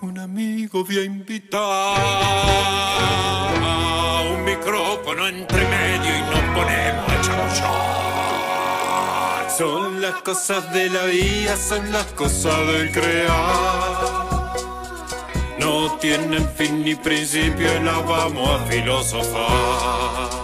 Un amigo voy a invitar un micrófono entre medio y nos ponemos a chamullar. Son las cosas de la vida, son las cosas del crear. No tienen fin ni principio y las vamos a filosofar.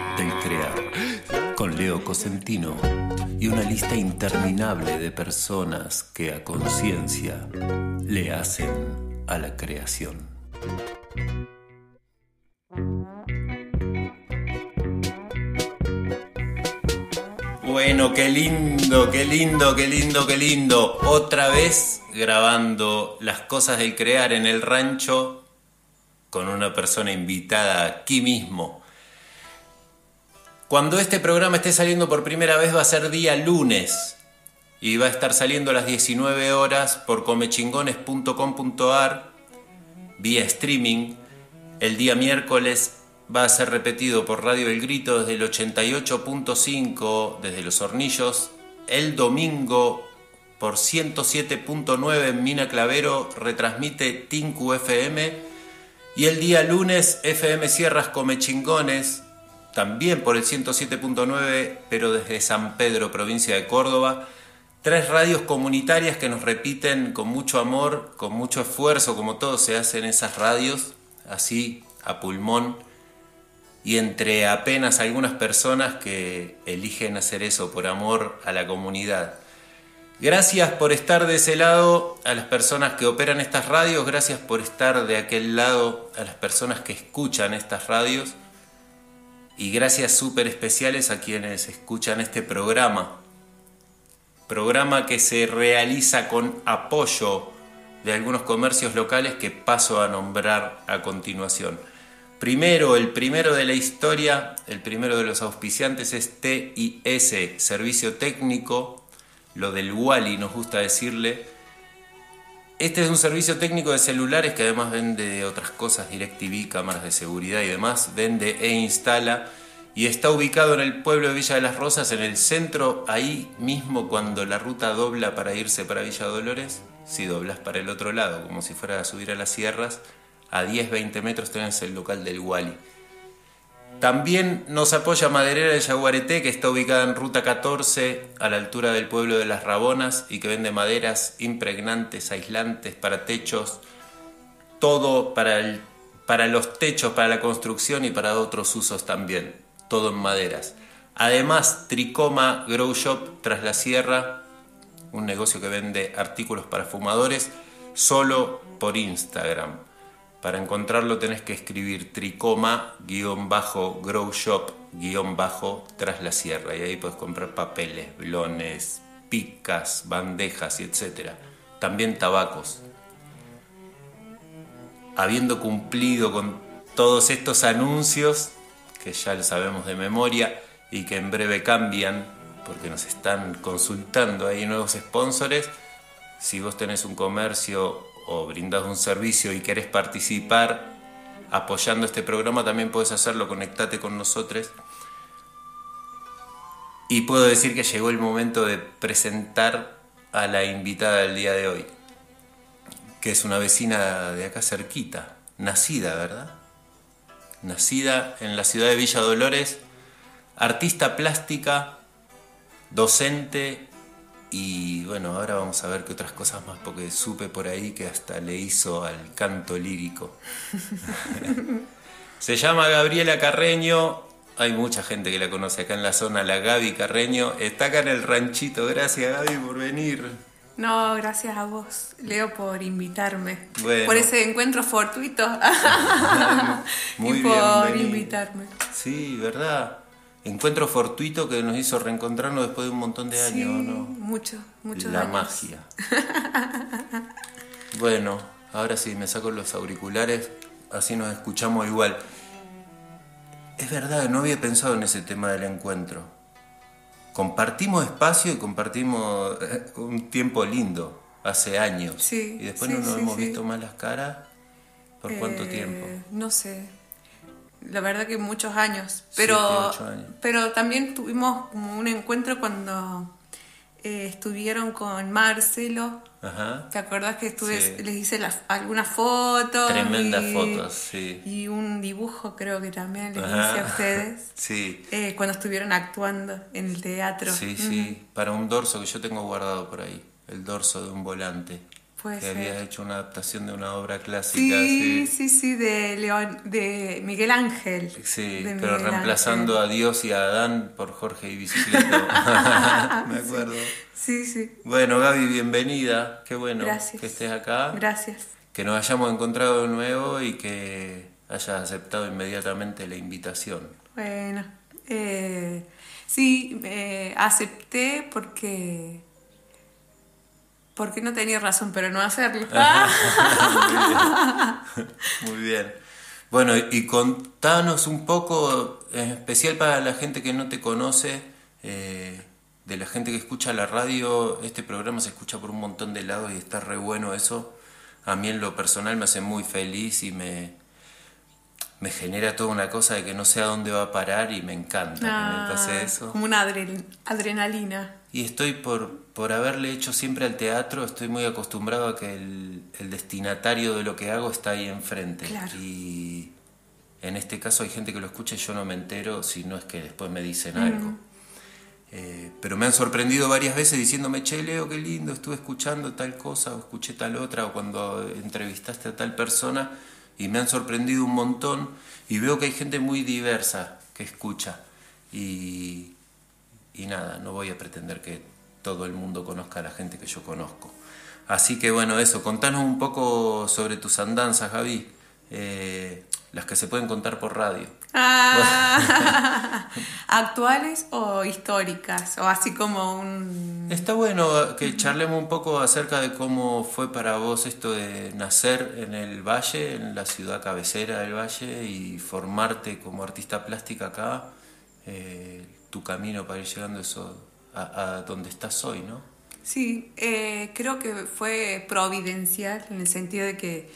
Leo Cosentino y una lista interminable de personas que a conciencia le hacen a la creación. Bueno, qué lindo, qué lindo, qué lindo, qué lindo. Otra vez grabando las cosas del crear en el rancho con una persona invitada aquí mismo. Cuando este programa esté saliendo por primera vez va a ser día lunes y va a estar saliendo a las 19 horas por comechingones.com.ar vía streaming. El día miércoles va a ser repetido por Radio El Grito desde el 88.5 desde Los Hornillos. El domingo por 107.9 en Mina Clavero retransmite Tinku FM. Y el día lunes FM Sierras Come Chingones, también por el 107.9, pero desde San Pedro, provincia de Córdoba. Tres radios comunitarias que nos repiten con mucho amor, con mucho esfuerzo, como todo se hace en esas radios, así a pulmón, y entre apenas algunas personas que eligen hacer eso por amor a la comunidad. Gracias por estar de ese lado a las personas que operan estas radios, gracias por estar de aquel lado a las personas que escuchan estas radios y gracias súper especiales a quienes escuchan este programa. Programa que se realiza con apoyo de algunos comercios locales que paso a nombrar a continuación. Primero, el primero de la historia, el primero de los auspiciantes es TIS, Servicio Técnico, lo del Wally nos gusta decirle. Este es un servicio técnico de celulares que además vende otras cosas, DirecTV, cámaras de seguridad y demás, vende e instala y está ubicado en el pueblo de Villa de las Rosas, en el centro, ahí mismo cuando la ruta dobla para irse para Villa Dolores, si doblas para el otro lado, como si fuera a subir a las sierras, a 10-20 metros tenés el local del Wally. También nos apoya Maderera de Yaguareté, que está ubicada en Ruta 14, a la altura del pueblo de Las Rabonas, y que vende maderas impregnantes, aislantes para techos, todo para, para los techos, para la construcción y para otros usos también, todo en maderas. Además, Tricoma Grow Shop tras la sierra, un negocio que vende artículos para fumadores, solo por Instagram. Para encontrarlo tenés que escribir tricoma-grow shop-tras la sierra y ahí puedes comprar papeles, blones, picas, bandejas y etc. También tabacos. Habiendo cumplido con todos estos anuncios, que ya lo sabemos de memoria y que en breve cambian, porque nos están consultando ahí nuevos sponsores, si vos tenés un comercio o brindas un servicio y querés participar apoyando este programa, también puedes hacerlo, conectate con nosotros. Y puedo decir que llegó el momento de presentar a la invitada del día de hoy, que es una vecina de acá cerquita, nacida, ¿verdad? Nacida en la ciudad de Villa Dolores, artista plástica, docente Y bueno, ahora vamos a ver qué otras cosas más, porque supe por ahí que hasta le hizo al canto lírico. Se llama Gabriela Carreño, hay mucha gente que la conoce acá en la zona, la Gaby Carreño. Está acá en el ranchito, gracias Gaby por venir. No, gracias a vos, Leo, por invitarme. Bueno. Por ese encuentro fortuito. Muy y por bienvenido. invitarme. Sí, ¿verdad? Encuentro fortuito que nos hizo reencontrarnos después de un montón de años, sí, ¿no? mucho, muchos La años. magia. bueno, ahora sí, me saco los auriculares, así nos escuchamos igual. Es verdad, no había pensado en ese tema del encuentro. Compartimos espacio y compartimos eh, un tiempo lindo, hace años. Sí, y después sí, no nos sí, hemos visto más las caras. ¿Por cuánto Eh, tiempo? No sé. La verdad que muchos años. Pero, años. pero también tuvimos como un encuentro cuando eh, estuvieron con Marcelo. Ajá. ¿Te acordás que estuve, Sí. les hice las, algunas fotos? Tremendas y- fotos, sí. Y un dibujo creo que también les hice a ustedes. Sí. eh, cuando estuvieron actuando en el teatro. Sí, sí, para un dorso que yo tengo guardado por ahí, el dorso de un volante. Puede que ser. habías hecho una adaptación de una obra clásica, Sí, sí. sí, sí, de León, de Miguel Ángel. Sí, De pero Miguel reemplazando a Dios y a Adán por Jorge y Bicicleta. Me acuerdo. Sí, sí. Bueno, Gaby, bienvenida. Qué bueno Gracias. que estés acá. Gracias. Que nos hayamos encontrado de nuevo y que hayas aceptado inmediatamente la invitación. Bueno, eh, sí, eh, acepté porque porque no tenía razón para no hacerlo. Muy bien. Bueno, y contanos un poco, en especial para la gente que no te conoce, eh, de la gente que escucha la radio, este programa se escucha por un montón de lados y está re bueno eso. A mí en lo personal me hace muy feliz y me, me genera toda una cosa de que no sé a dónde va a parar y me encanta que me pase Ah, eso. Como una adre- adrenalina. Y estoy por, por haberle hecho siempre al teatro, estoy muy acostumbrado a que el, el destinatario de lo que hago está ahí enfrente. Claro. Y en este caso hay gente que lo escucha y yo no me entero si no es que después me dicen algo. Eh, pero me han sorprendido varias veces diciéndome, che, Leo, qué lindo, estuve escuchando tal cosa o escuché tal otra o cuando entrevistaste a tal persona y me han sorprendido un montón y veo que hay gente muy diversa que escucha y, y nada, no voy a pretender que todo el mundo conozca a la gente que yo conozco. Así que bueno, eso, contanos un poco sobre tus andanzas, Javi, eh, las que se pueden contar por radio. Ah, ¿Actuales o históricas? O así como un... Está bueno que charlemos un poco acerca de cómo fue para vos esto de nacer en el Valle, en la ciudad cabecera del Valle, y formarte como artista plástica acá, eh, tu camino para ir llegando eso a, a donde estás hoy, ¿no? Sí, eh, creo que fue providencial en el sentido de que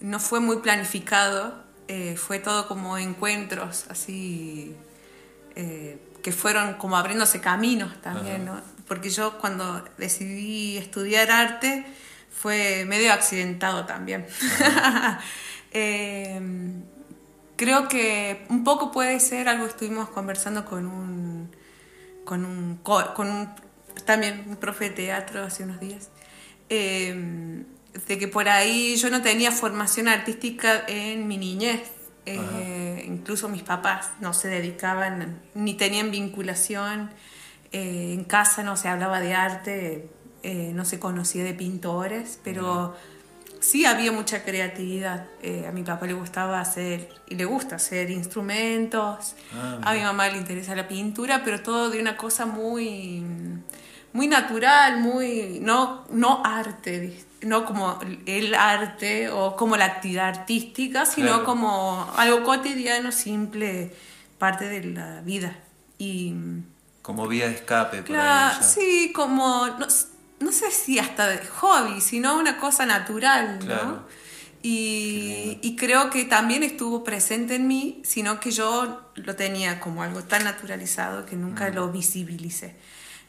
no fue muy planificado, eh, fue todo como encuentros así eh, que fueron como abriéndose caminos también, ¿no? Porque yo cuando decidí estudiar arte fue medio accidentado también. Eh, creo que un poco puede ser algo que estuvimos conversando con un con un, co- con un también un profe de teatro hace unos días, eh, de que por ahí yo no tenía formación artística en mi niñez. Eh, incluso mis papás no se dedicaban ni tenían vinculación. eh, en casa no se hablaba de arte, eh, no se conocía de pintores, pero sí había mucha creatividad. Eh, a mi papá le gustaba hacer, y le gusta hacer instrumentos. Ah, a mi mamá le interesa la pintura, pero todo de una cosa muy, muy natural, muy, no, no arte, ¿viste? No como el arte o como la actividad artística, sino Claro. como algo cotidiano, simple, parte de la vida. Y Como vía de escape. por ahí ya. sí, como, no, no sé si hasta de hobby, sino una cosa natural, ¿no? Y, y creo que también estuvo presente en mí, sino que yo lo tenía como algo tan naturalizado que nunca lo visibilicé.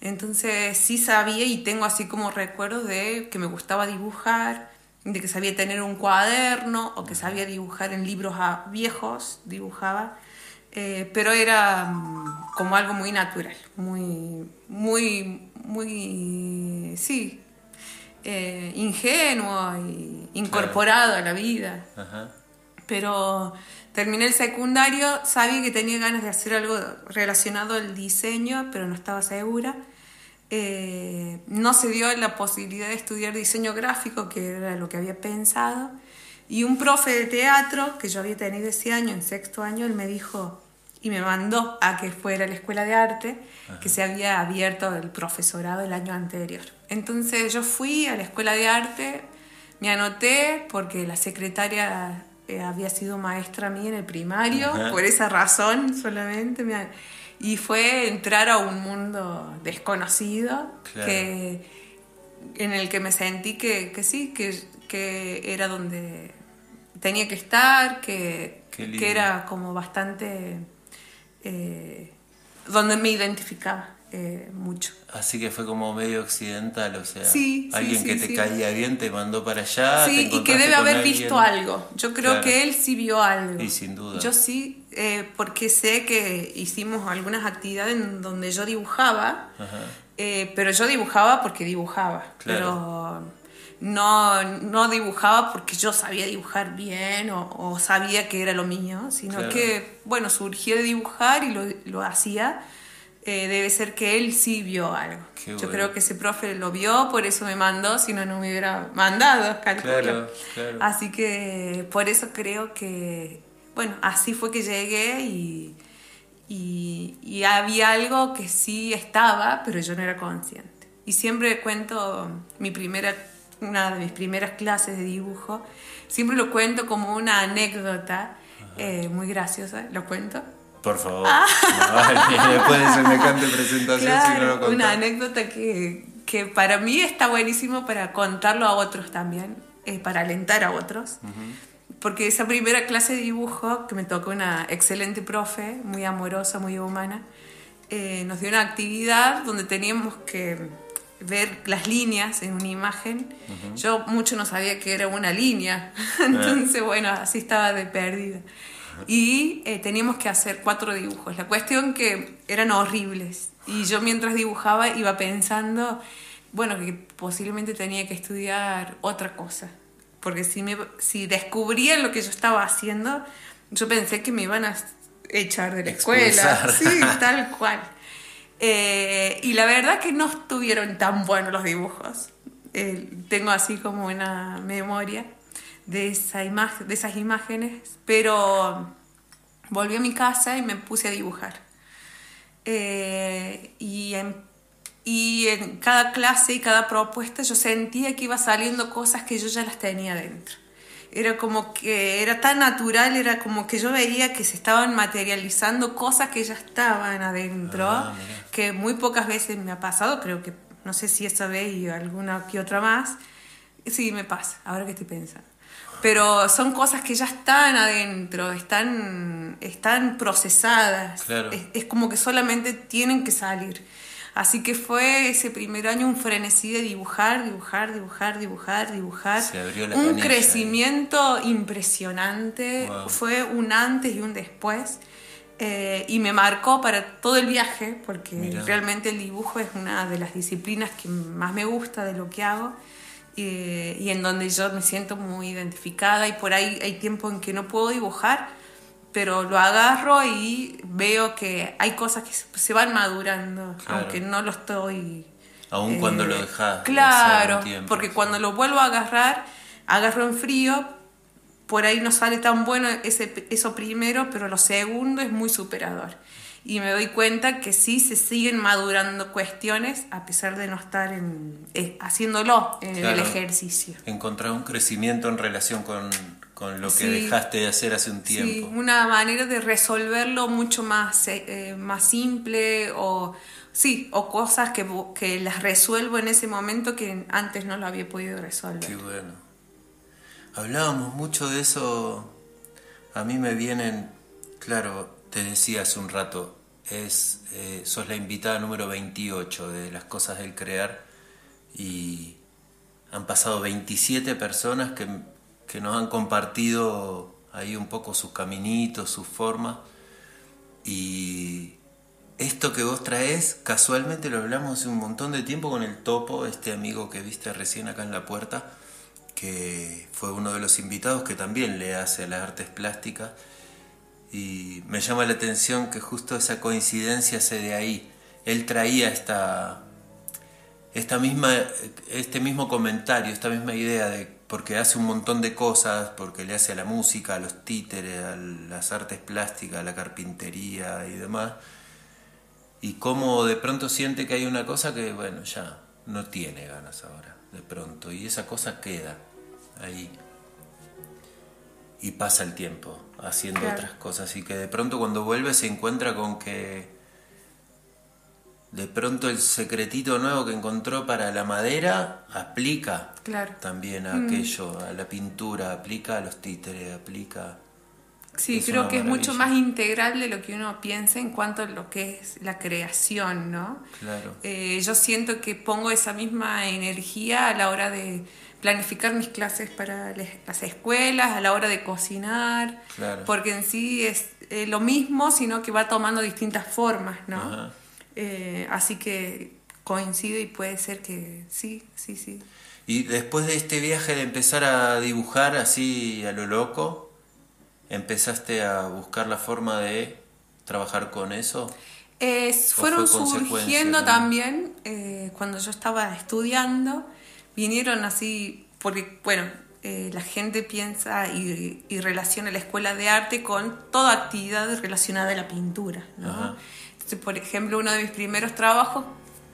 Entonces sí sabía y tengo así como recuerdos de que me gustaba dibujar, de que sabía tener un cuaderno o que sabía dibujar en libros viejos, dibujaba. Eh, pero era mm, como algo muy natural, muy, muy, muy, sí, eh, ingenuo y incorporado a la vida. Ajá. Pero terminé el secundario, sabía que tenía ganas de hacer algo relacionado al diseño, pero no estaba segura. Eh, no se dio la posibilidad de estudiar diseño gráfico, que era lo que había pensado. Y un profe de teatro que yo había tenido ese año, en sexto año, él me dijo y me mandó a que fuera a la escuela de arte, que se había abierto el profesorado el año anterior. Entonces yo fui a la escuela de arte, me anoté porque la secretaria eh, había sido maestra mía en el primario, Ajá. por esa razón solamente. y fue entrar a un mundo desconocido Claro. que, en el que me sentí que, que sí, que, que era donde tenía que estar, que, que era como bastante... eh, donde me identificaba eh, mucho. Así que fue como medio occidental, o sea, Sí, alguien sí, que te caía bien te mandó para allá. te Sí, y que debe haber alguien. visto algo. Yo creo Claro. que él sí vio algo. Y sin duda. Yo sí, eh, porque sé que hicimos algunas actividades en donde yo dibujaba, eh, pero yo dibujaba porque dibujaba. Claro. Pero no, no dibujaba porque yo sabía dibujar bien o, o sabía que era lo mío, sino Claro. que, bueno, surgió de dibujar y lo, lo hacía. Eh, debe ser que él sí vio algo. Qué Yo bueno. creo que ese profe lo vio, por eso me mandó, si no, no me hubiera mandado, calculo. Claro, claro. Así que por eso creo que, bueno, así fue que llegué y, y, y había algo que sí estaba, pero yo no era consciente. Y siempre cuento mi primera, una de mis primeras clases de dibujo, siempre lo cuento como una anécdota eh, muy graciosa, ¿lo cuento? Por favor. No vale, después de semejante presentación, si no Ah. Claro, lo contás. una anécdota que, que para mí está buenísimo para contarlo a otros también, eh, para alentar a otros. Porque esa primera clase de dibujo, que me tocó una excelente profe, muy amorosa, muy humana, eh, nos dio una actividad donde teníamos que ver las líneas en una imagen. Yo mucho no sabía que era una línea, entonces bueno, así estaba de perdida. Y eh, teníamos que hacer cuatro dibujos. La cuestión que eran horribles. Y yo mientras dibujaba iba pensando, bueno, que posiblemente tenía que estudiar otra cosa. Porque si, me, si descubrían lo que yo estaba haciendo, yo pensé que me iban a echar de la escuela. Sí, tal cual. Eh, y la verdad que no estuvieron tan buenos los dibujos. Eh, tengo así como una memoria de, esa de esas imágenes, pero volví a mi casa y me puse a dibujar. Eh, y, en, y en cada clase y cada propuesta yo sentía que iba saliendo cosas que yo ya las tenía dentro. Era como que era tan natural, era como que yo veía que se estaban materializando cosas que ya estaban adentro, Ah, que muy pocas veces me ha pasado, creo que no sé si esa vez y alguna que otra más. Sí, me pasa, ahora que estoy pensando. Pero son cosas que ya están adentro, están, están procesadas. Claro. Es, es como que solamente tienen que salir. Así que fue ese primer año un frenesí de dibujar, dibujar, dibujar, dibujar, dibujar. Se abrió la un crecimiento impresionante. Wow. Fue un antes y un después. Eh, y me marcó para todo el viaje, porque Mirá. realmente el dibujo es una de las disciplinas que más me gusta de lo que hago eh, y en donde yo me siento muy identificada y por ahí hay tiempo en que no puedo dibujar, pero lo agarro y veo que hay cosas que se- se van madurando, Claro. aunque no lo estoy... Aun cuando lo dejás de hacer Claro, tiempo, porque sí. cuando lo vuelvo a agarrar, agarro en frío, por ahí no sale tan bueno ese, eso primero, pero lo segundo es muy superador. Y me doy cuenta que sí se siguen madurando cuestiones a pesar de no estar en, eh, haciéndolo en el ejercicio. Encontrar un crecimiento en relación con, con lo que Sí. dejaste de hacer hace un Sí, tiempo. una manera de resolverlo mucho más, eh, eh, más simple o sí, o cosas que, que las resuelvo en ese momento que antes no lo había podido resolver. Qué bueno. Hablábamos mucho de eso. A mí me vienen, claro, te decía hace un rato, es, eh, sos la invitada número 28 de las cosas del crear y han pasado 27 personas que, que nos han compartido ahí un poco sus caminitos, sus formas y esto que vos traes, casualmente lo hablamos hace un montón de tiempo con el Topo, este amigo que viste recién acá en la puerta, que fue uno de los invitados que también le hace las artes plásticas. Y me llama la atención que justo esa coincidencia se de ahí. Él traía esta, esta misma, este mismo comentario, esta misma idea de porque hace un montón de cosas, porque le hace a la música, a los títeres, a las artes plásticas, a la carpintería y demás, y cómo de pronto siente que hay una cosa que, bueno, ya no tiene ganas ahora, de pronto, y esa cosa queda ahí. Y pasa el tiempo haciendo otras cosas, y que de pronto cuando vuelve se encuentra con que de pronto el secretito nuevo que encontró para la madera aplica también a mm. aquello, a la pintura, aplica a los títeres, aplica... Sí, creo que es mucho más integral de lo que uno piensa en cuanto a lo que es la creación, ¿no? Claro. Eh, yo siento que pongo esa misma energía a la hora de planificar mis clases para las escuelas, a la hora de cocinar, porque en sí es eh, lo mismo, sino que va tomando distintas formas, ¿no? Eh, así que coincido y puede ser que sí, sí, sí. Y después de este viaje de empezar a dibujar así a lo loco, ¿empezaste a buscar la forma de trabajar con eso? fueron surgiendo también eh, cuando yo estaba estudiando, vinieron así, porque bueno, eh, la gente piensa y, relaciona la escuela de arte con toda actividad relacionada a la pintura. ¿no? por ejemplo, uno de mis primeros trabajos,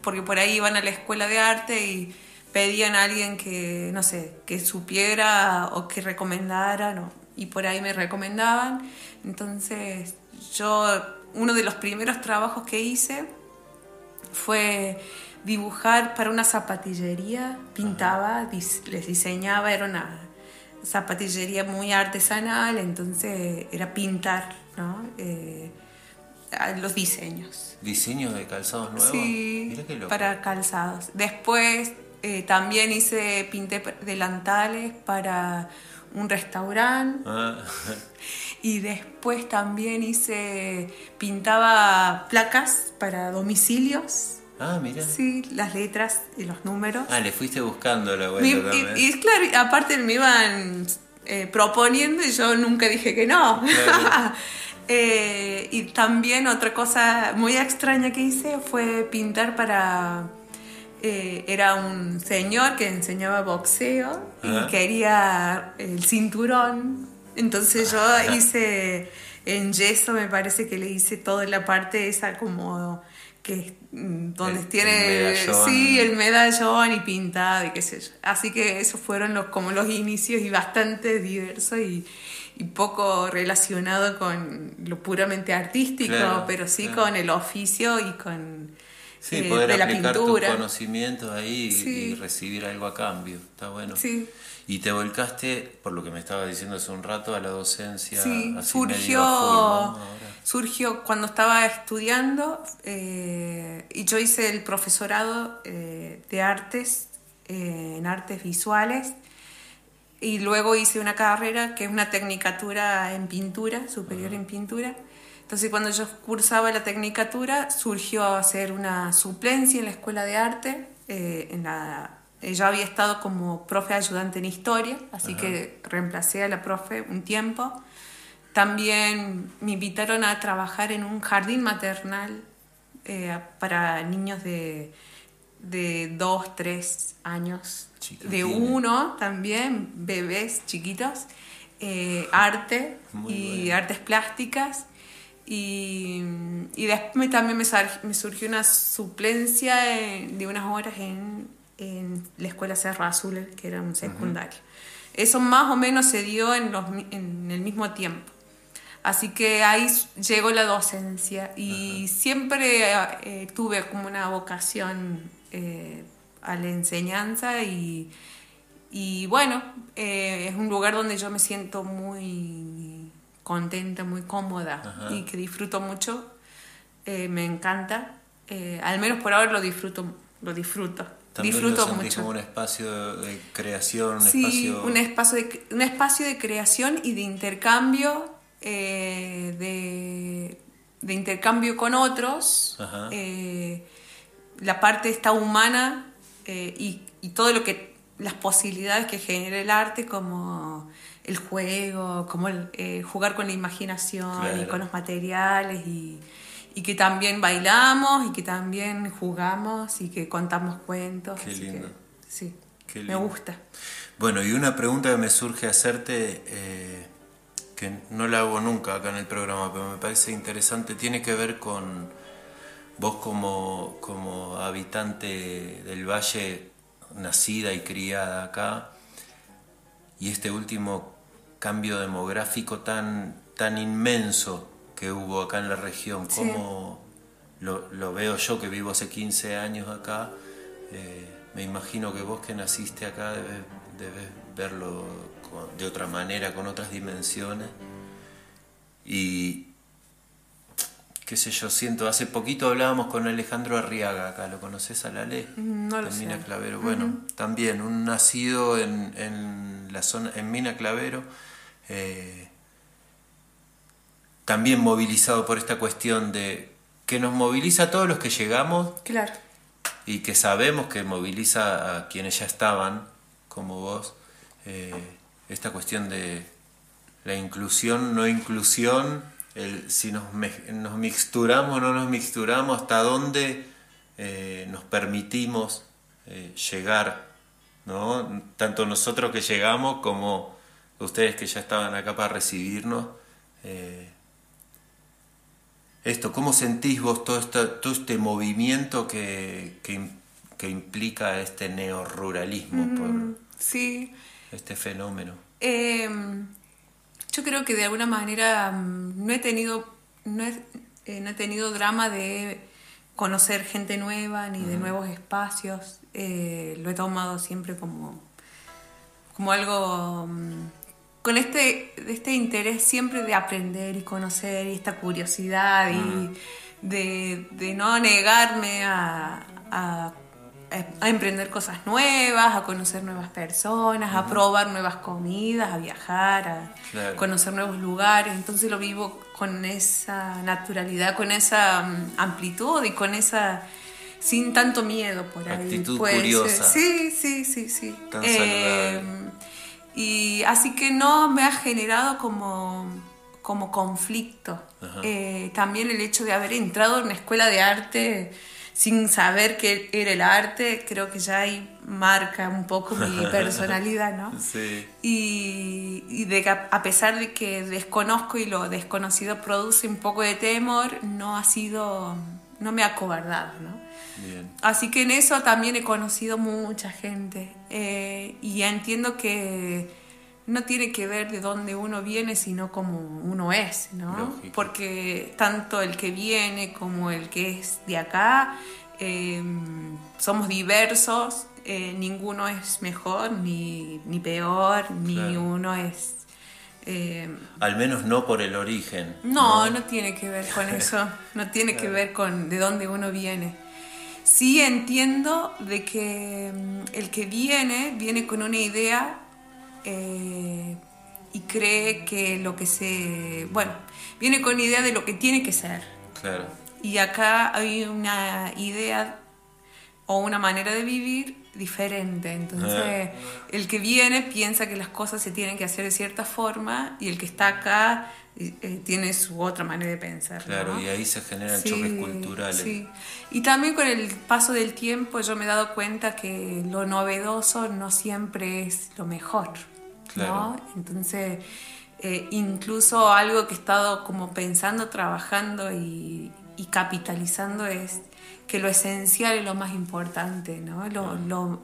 porque por ahí iban a la escuela de arte y pedían a alguien que, no sé, que supiera o que recomendara, ¿no? y por ahí me recomendaban. Entonces, yo, uno de los primeros trabajos que hice fue dibujar para una zapatillería, pintaba, les diseñaba, era una zapatillería muy artesanal, entonces era pintar, ¿no? Eh, los diseños. ¿Diseños de calzados nuevos? Sí, para calzados. Después eh, también hice, pinté delantales para un restaurante. Ah. Y después también hice, pintaba placas para domicilios. Ah, mira. Sí, las letras y los números. Ah, le fuiste buscando la vuelta también. Y, claro, aparte me iban eh, proponiendo y yo nunca dije que no. Eh, y también otra cosa muy extraña que hice fue pintar para... Eh, era un señor que enseñaba boxeo y quería el cinturón. Entonces yo hice en yeso, me parece que le hice toda la parte esa como que mm, donde tiene el sí el medallón y pintado y qué sé yo así que esos fueron los como los inicios y bastante diversos y, y poco relacionado con lo puramente artístico, pero sí con el oficio y con sí, eh, poder de la aplicar pintura. tus conocimientos ahí y recibir algo a cambio. Está bueno. Sí. Y te volcaste, por lo que me estaba diciendo hace un rato, a la docencia. Sí, surgió, surgió cuando estaba estudiando eh, y yo hice el profesorado eh, de artes, en artes visuales y luego hice una carrera que es una tecnicatura en pintura, superior en pintura. Entonces cuando yo cursaba la tecnicatura surgió a hacer una suplencia en la escuela de arte. Eh, en la, eh, yo había estado como profe ayudante en historia, así que reemplacé a la profe un tiempo. También me invitaron a trabajar en un jardín maternal eh, para niños de, de dos, tres años. De uno también, bebés chiquitos, eh, arte y artes plásticas. Y, y después también me, surgió una suplencia de unas horas en, en, la escuela Serra Azul, que era un secundario. Eso más o menos se dio en, los, en el mismo tiempo. Así que ahí llegó la docencia y siempre eh, tuve como una vocación eh, a la enseñanza y, y bueno, eh, es un lugar donde yo me siento muy contenta, muy cómoda y que disfruto mucho, eh, me encanta, eh, al menos por ahora lo disfruto, lo disfruto. También disfruto lo mucho. como un espacio de creación, un sí, espacio... Un espacio, de, un espacio de creación y de intercambio, de de intercambio con otros, eh, la parte está humana eh, y, y todo lo que las posibilidades que genera el arte como el juego, como el, eh, jugar con la imaginación y con los materiales y, y que también bailamos y que también jugamos y que contamos cuentos. Qué lindo. que, sí, Qué me gusta. Bueno, y una pregunta que me surge hacerte, eh, que no la hago nunca acá en el programa, pero me parece interesante, tiene que ver con vos como, como habitante del valle, nacida y criada acá, y este último cambio demográfico tan, tan inmenso que hubo acá en la región, Sí. ¿cómo lo, lo veo yo que vivo hace 15 años acá? Eh, me imagino que vos que naciste acá debes, debes verlo con- de otra manera, con otras dimensiones. Y qué sé yo, siento, hace poquito hablábamos con Alejandro Arriaga acá, ¿lo conoces a la ley? Mm, No lo en sé. Mina Clavero. Bueno, también un nacido en, en la zona, en Mina Clavero, eh, también movilizado por esta cuestión de que nos moviliza a todos los que llegamos Claro. y que sabemos que moviliza a quienes ya estaban, como vos, eh, esta cuestión de la inclusión, no inclusión, el, si nos, me- nos mixturamos o no nos mixturamos, hasta dónde eh, nos permitimos eh, llegar, ¿no? tanto nosotros que llegamos como ustedes que ya estaban acá para recibirnos. eh, esto, ¿cómo sentís vos todo, esta- todo este movimiento que, que, que implica este neoruralismo por Sí. este fenómeno? Eh, yo creo que de alguna manera mm, no he tenido no he, eh, no he tenido drama de conocer gente nueva ni de nuevos espacios. Eh, lo he tomado siempre como, como algo mm, con este, este interés siempre de aprender y conocer y esta curiosidad y de, de no negarme a, a- a emprender cosas nuevas, a conocer nuevas personas, a probar nuevas comidas, a viajar, a Claro. conocer nuevos lugares. Entonces lo vivo con esa naturalidad, con esa mm, amplitud y con esa sin tanto miedo por ahí. Actitud curiosa. Sí, sí, sí, sí. Tan Eh, saludable. Y así que no me ha generado como, como conflicto. Eh, también el hecho de haber entrado en una escuela de arte sin saber qué era el arte, creo que ya ahí marca un poco mi personalidad, ¿no? Sí. Y, y de que a a pesar de que desconozco y lo desconocido produce un poco de temor, no ha sido, no me ha acobardado, ¿no? Bien. Así que en eso también he conocido mucha gente eh, y entiendo que no tiene que ver de dónde uno viene, sino como uno es, ¿no? Lógico. Porque tanto el que viene como el que es de acá, eh, somos diversos, eh, ninguno es mejor ni, ni peor, ni Claro. uno es... eh, Al menos no por el origen. no, no tiene que ver con eso, no tiene que ver con de dónde uno viene. Sí entiendo de que mm, el que viene viene con una idea eh, y cree que lo que se... Bueno, viene con idea de lo que tiene que ser. Claro. Y acá hay una idea o una manera de vivir diferente. Entonces, el que viene piensa que las cosas se tienen que hacer de cierta forma y el que está acá eh, eh, tiene su otra manera de pensar. Claro, ¿no? y ahí se generan Sí, choques culturales. sí. Y también con el paso del tiempo yo me he dado cuenta que lo novedoso no siempre es lo mejor. Claro. ¿no? Entonces, eh, incluso algo que he estado como pensando, trabajando y, y capitalizando es que lo esencial es lo más importante, ¿no? Lo, lo,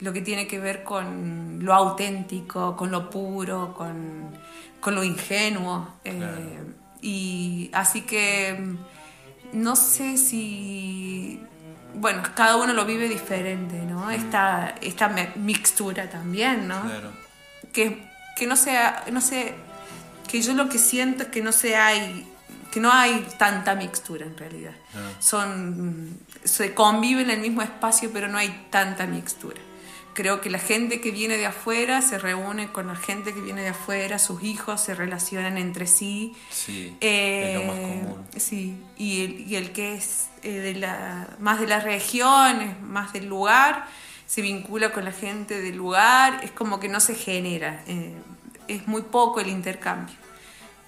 lo que tiene que ver con lo auténtico, con lo puro, con, con lo ingenuo. eh, Claro. y así que mm, no sé si bueno, cada uno lo vive diferente, ¿no? Esta, esta mixtura también, ¿no? Claro. Que, que no sea, no sé, que yo lo que siento es que no se hay, que no hay tanta mixtura en realidad. Ah. Son, se convive en el mismo espacio, pero no hay tanta mixtura. Creo que la gente que viene de afuera se reúne con la gente que viene de afuera, sus hijos se relacionan entre sí. Sí, Eh, es lo más común. Sí, y el, y el que es eh, de la, más de la región, más del lugar, se vincula con la gente del lugar, es como que no se genera, eh, es muy poco el intercambio.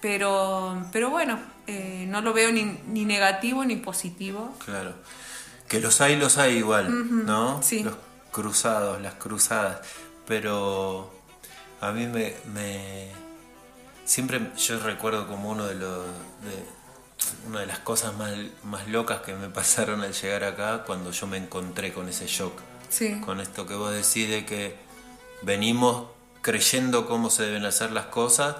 Pero, pero bueno, eh, no lo veo ni, ni negativo ni positivo. Claro. Que los hay, los hay igual, ¿no? sí. Los cruzados, las cruzadas. Pero a mí me, me- Siempre yo recuerdo como uno de los... de- una de las cosas más, más locas que me pasaron al llegar acá cuando yo me encontré con ese shock. Sí, Con esto que vos decís de que venimos creyendo cómo se deben hacer las cosas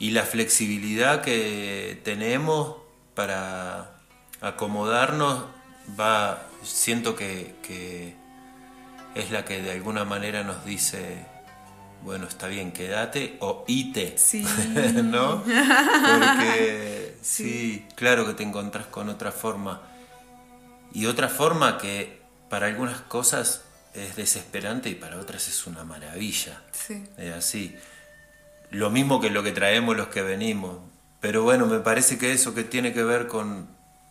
y la flexibilidad que tenemos para acomodarnos va, siento que, que es la que de alguna manera nos dice, bueno, está bien, quédate o ite, Sí. ¿no? Porque sí, claro que te encontrás con otra forma. Y otra forma que para algunas cosas es desesperante y para otras es una maravilla. sí. Es así. Lo mismo que lo que traemos los que venimos. Pero bueno, me parece que eso que tiene que ver con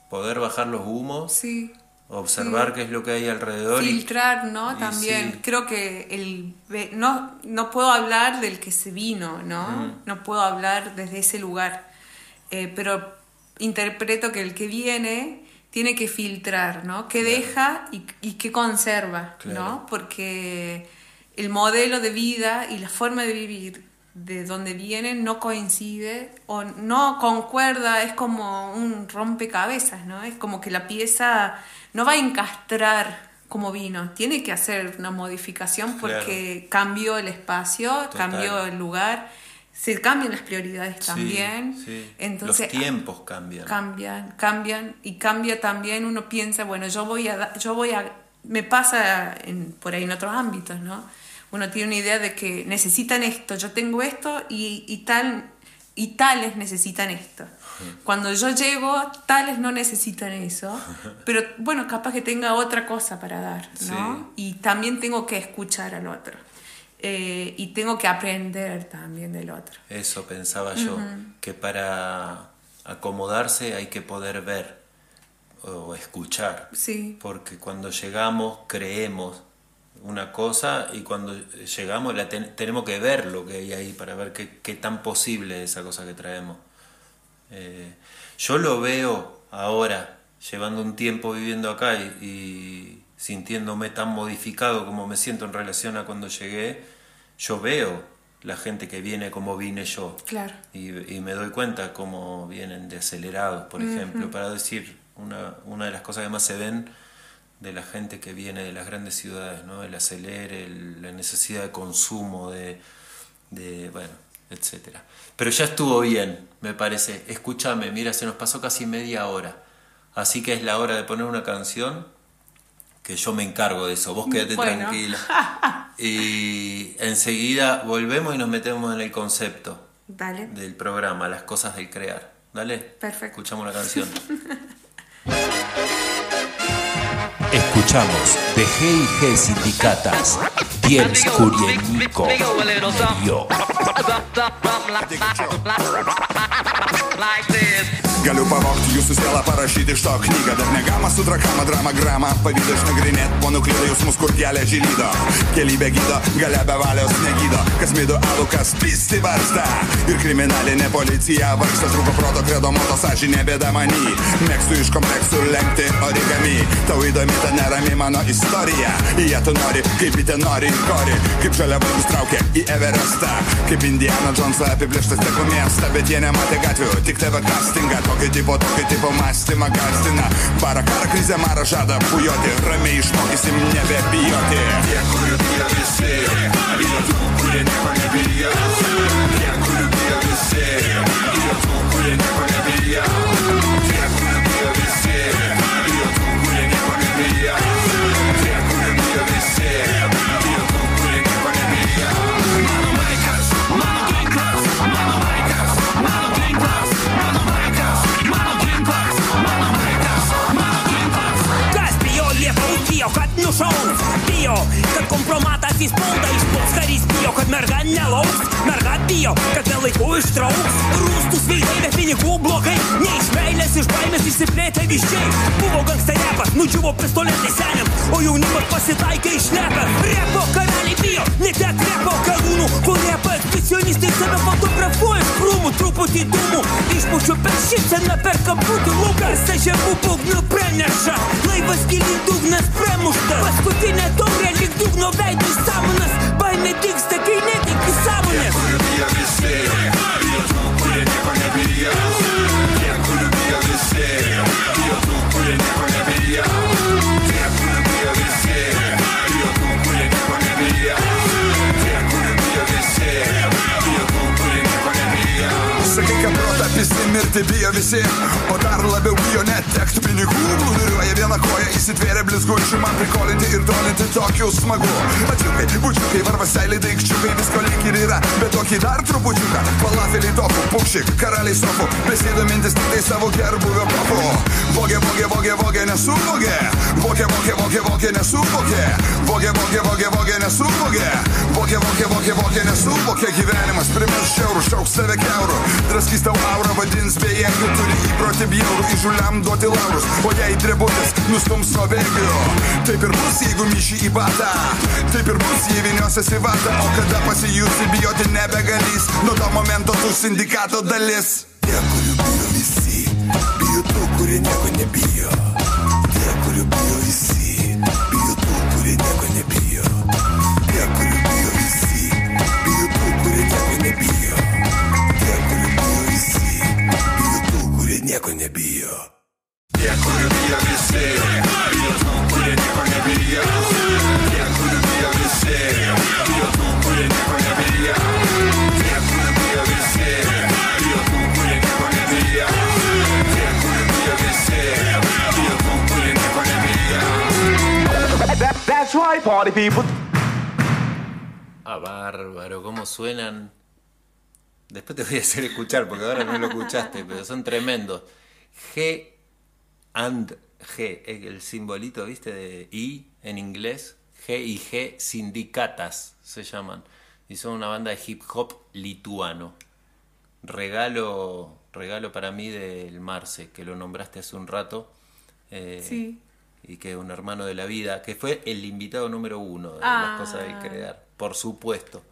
poder bajar los humos, Sí. observar qué es lo que hay alrededor. y- Filtrar, ¿no? y También. sí. Creo que el no, no puedo hablar del que se vino, ¿no? No puedo hablar desde ese lugar. Eh, pero interpreto que el que viene tiene que filtrar, ¿no? ¿Qué deja y, y qué conserva, Claro. ¿no? Porque el modelo de vida y la forma de vivir de donde viene no coincide o no concuerda, es como un rompecabezas, ¿no? Es como que la pieza no va a encastrar como vino, tiene que hacer una modificación porque cambió el espacio, Total. cambió el lugar, se cambian las prioridades también. sí. Entonces, los tiempos cambian. cambian, cambian y cambia también, uno piensa, bueno, yo voy a, yo voy a, me pasa en, por ahí en otros ámbitos, ¿no? Uno tiene una idea de que necesitan esto, yo tengo esto y, y tal, y tales necesitan esto. Cuando yo llego, tales no necesitan eso, pero bueno, capaz que tenga otra cosa para dar, ¿no? Y también tengo que escuchar al otro. Eh, y tengo que aprender también del otro. Eso pensaba yo, que para acomodarse hay que poder ver o escuchar. Sí, Porque cuando llegamos creemos una cosa y cuando llegamos la ten- tenemos que ver lo que hay ahí para ver qué, qué tan posible es esa cosa que traemos. Eh, yo lo veo ahora, llevando un tiempo viviendo acá y, y sintiéndome tan modificado como me siento en relación a cuando llegué, yo veo la gente que viene como vine yo. claro. Y, y me doy cuenta cómo vienen de acelerados, por ejemplo, para decir una, una de las cosas que más se ven de la gente que viene de las grandes ciudades, ¿no? El acelere, el- la necesidad de consumo, de, de, bueno, etcétera. Pero ya estuvo bien, me parece. Escúchame, mira, se nos pasó casi media hora. Así que es la hora de poner una canción que yo me encargo de eso. Vos quédate Bueno. tranquila. Y enseguida volvemos y nos metemos en el concepto Dale. del programa, las cosas del crear. Dale. Perfecto. Escuchamos la canción. Escuchamos de G&G Sindicatas, Diels Kurieniko, Yo. Galiu pavogti jūsų sielą parašyti iš to knygą. Dar negama su drakama, drama, grama. Pavydą išnagrinėt, po nuklydo jausmus, kur kelią žylydo Kelybė gydo, galia be valios negydo. Kas mido alų, kas pisti varsta Ir kriminalinė policija vargsta Trūko proto, kredo moto, sąžinė bėda manį Mėgstu iš kompleksų lenkti origami. Tau įdomi ta nerami mano istorija. Jie tu nori, kaip įte nori, kori. Kaip žalia vaikus traukia į Everestą. Kaip Indiana Jonesą apiplėštas teko miestą Bet jie nematė gatvių, tik tave castingą Tokio tipo, tokio tipo mąstymą gazdina Bara karą krizę marą žada pujoti. Ramiai išmokysim nebebijoti. Tie, kurių bijo visi. Bijo tų, kurie nieko nebijo. Tie, kurių bijo visi. Bijo tų, kurie nieko nebijo. Tie, kurių bijo visi. Bijo tų, kurie nieko nebijo. Tie, kurių bijo visi bijo, kad nušaus Bijo, kad kompromatas įspauda išpuls Karys bijo, kad merga nelauks. Merga bijo, bijau, kad dėl laikų ištrauks. Rūstus veidai, bet pinigų blogai Ne iš meilės, iš baimės išsiplėtė vyščiai Buvo gangsta repas, nudžiuvo pistoletai seniam. O jaunimas pasitaikė išlepę Repo karaliai bijo, ne tiek repo karūnų Kur Сьогодні ж ти себе фотографуєш круму, трупу ти думу, Ліж по що першиться на перкабуду лука. Це ще бубок не пренеша Лейбаські лідув нас премушта Паскотіна добре лідув новей Ти сам у нас. Байне Дік такий не дикий сам у нас. Pisi mirti bijo visi, o dar labiau bijo netekti pinigų. Plūduriuoja viena koja, įsitvėrė blizgučių, man prikolinti ir tolinti tokiu smagu. Ačiukai, bučiukai, varvaseiliai, daikčiukai, visko lyg ir yra, bet tokį dar trupučiuką. Falafeliai topų, pukšik, karaliai sofų, besidomintis tik tai savo gerbuvio papu. Vogė, vogė, vogė, vogė, nesuvogė. Vogė, vogė, vogė, vogė, nesuvogė. Vogė, vogė, vogė, vogė, nesuvogė. Vogė, vogė, vogė, vogė, nesuvogė. Gyvenimas primės šiaurų, šauks save keurų. Draskys tau aurą, vadins bejėgių, turi įprotį bjaurų, įžuliam duoti laurus. O jei drebutis nustums bėgių. Taip ir bus, jeigu myši į batą. Taip ir bus, jei viniosies į vatą. O kada pasijusi bijoti nebegalys, nuo to momento tu sindikato dalis. Tie, kurių bijo visi, bijo tų, kurie nieko nebijo. Tie, kurių bijo visi, That's right, party people. Ah, bárbaro, cómo suenan. Después te voy a hacer escuchar porque ahora no lo escuchaste, pero son tremendos. G and G, es el simbolito, ¿viste? De I en inglés. G y G sindicatas se llaman. Y son una banda de hip hop lituano. Regalo, regalo para mí del Marce, que lo nombraste hace un rato. eh, Sí. Y que es un hermano de la vida, que fue el invitado número uno de Ah. las cosas de crear, por supuesto.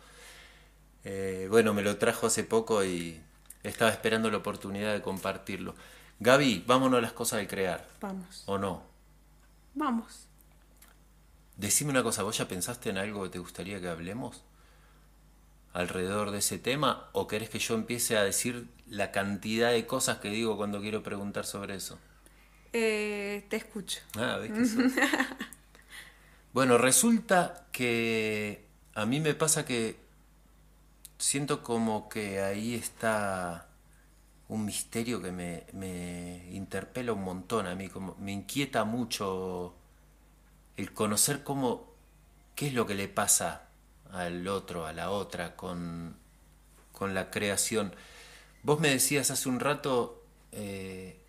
Eh, bueno, me lo trajo hace poco y estaba esperando la oportunidad de compartirlo. Gaby, vámonos a las cosas de crear, Vamos. ¿o no? Vamos. Decime una cosa, ¿vos ya pensaste en algo que te gustaría que hablemos alrededor de ese tema? ¿O querés que yo empiece a decir la cantidad de cosas que digo cuando quiero preguntar sobre eso? Eh, te escucho. Ah, ¿ves que? Bueno, resulta que a mí me pasa que siento como que ahí está un misterio que me, me interpela un montón a mí, como me inquieta mucho el conocer cómo, qué es lo que le pasa al otro, a la otra, con, con la creación. Vos me decías hace un rato, eh,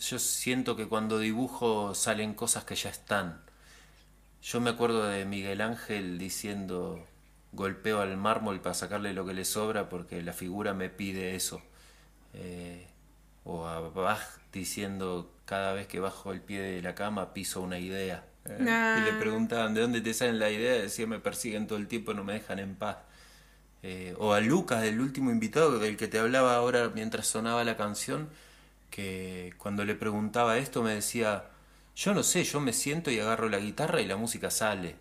yo siento que cuando dibujo salen cosas que ya están. Yo me acuerdo de Miguel Ángel diciendo, golpeo al mármol para sacarle lo que le sobra porque la figura me pide eso. Eh, o a Bach diciendo, cada vez que bajo el pie de la cama piso una idea. Eh, Ah. Y le preguntaban, ¿de dónde te salen la idea? Decía, me persiguen todo el tiempo, no me dejan en paz. Eh, o a Lucas, el último invitado, del que te hablaba ahora mientras sonaba la canción, que cuando le preguntaba esto me decía, yo no sé, yo me siento y agarro la guitarra y la música sale.